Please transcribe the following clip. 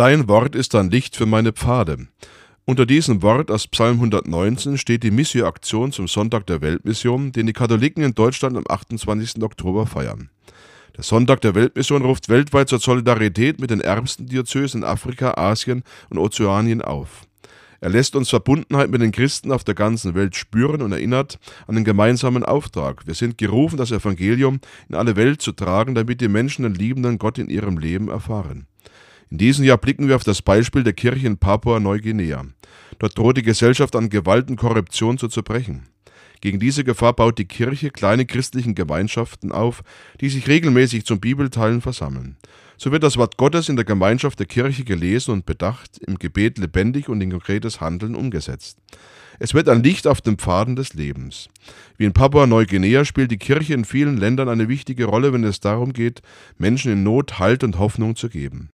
Dein Wort ist ein Licht für meine Pfade. Unter diesem Wort aus Psalm 119 steht die Missio-Aktion zum Sonntag der Weltmission, den die Katholiken in Deutschland am 28. Oktober feiern. Der Sonntag der Weltmission ruft weltweit zur Solidarität mit den ärmsten Diözesen in Afrika, Asien und Ozeanien auf. Er lässt uns Verbundenheit mit den Christen auf der ganzen Welt spüren und erinnert an den gemeinsamen Auftrag. Wir sind gerufen, das Evangelium in alle Welt zu tragen, damit die Menschen den liebenden Gott in ihrem Leben erfahren. In diesem Jahr blicken wir auf das Beispiel der Kirche in Papua-Neuguinea. Dort droht die Gesellschaft an Gewalt und Korruption zu zerbrechen. Gegen diese Gefahr baut die Kirche kleine christlichen Gemeinschaften auf, die sich regelmäßig zum Bibelteilen versammeln. So wird das Wort Gottes in der Gemeinschaft der Kirche gelesen und bedacht, im Gebet lebendig und in konkretes Handeln umgesetzt. Es wird ein Licht auf den Pfaden des Lebens. Wie in Papua-Neuguinea spielt die Kirche in vielen Ländern eine wichtige Rolle, wenn es darum geht, Menschen in Not Halt und Hoffnung zu geben.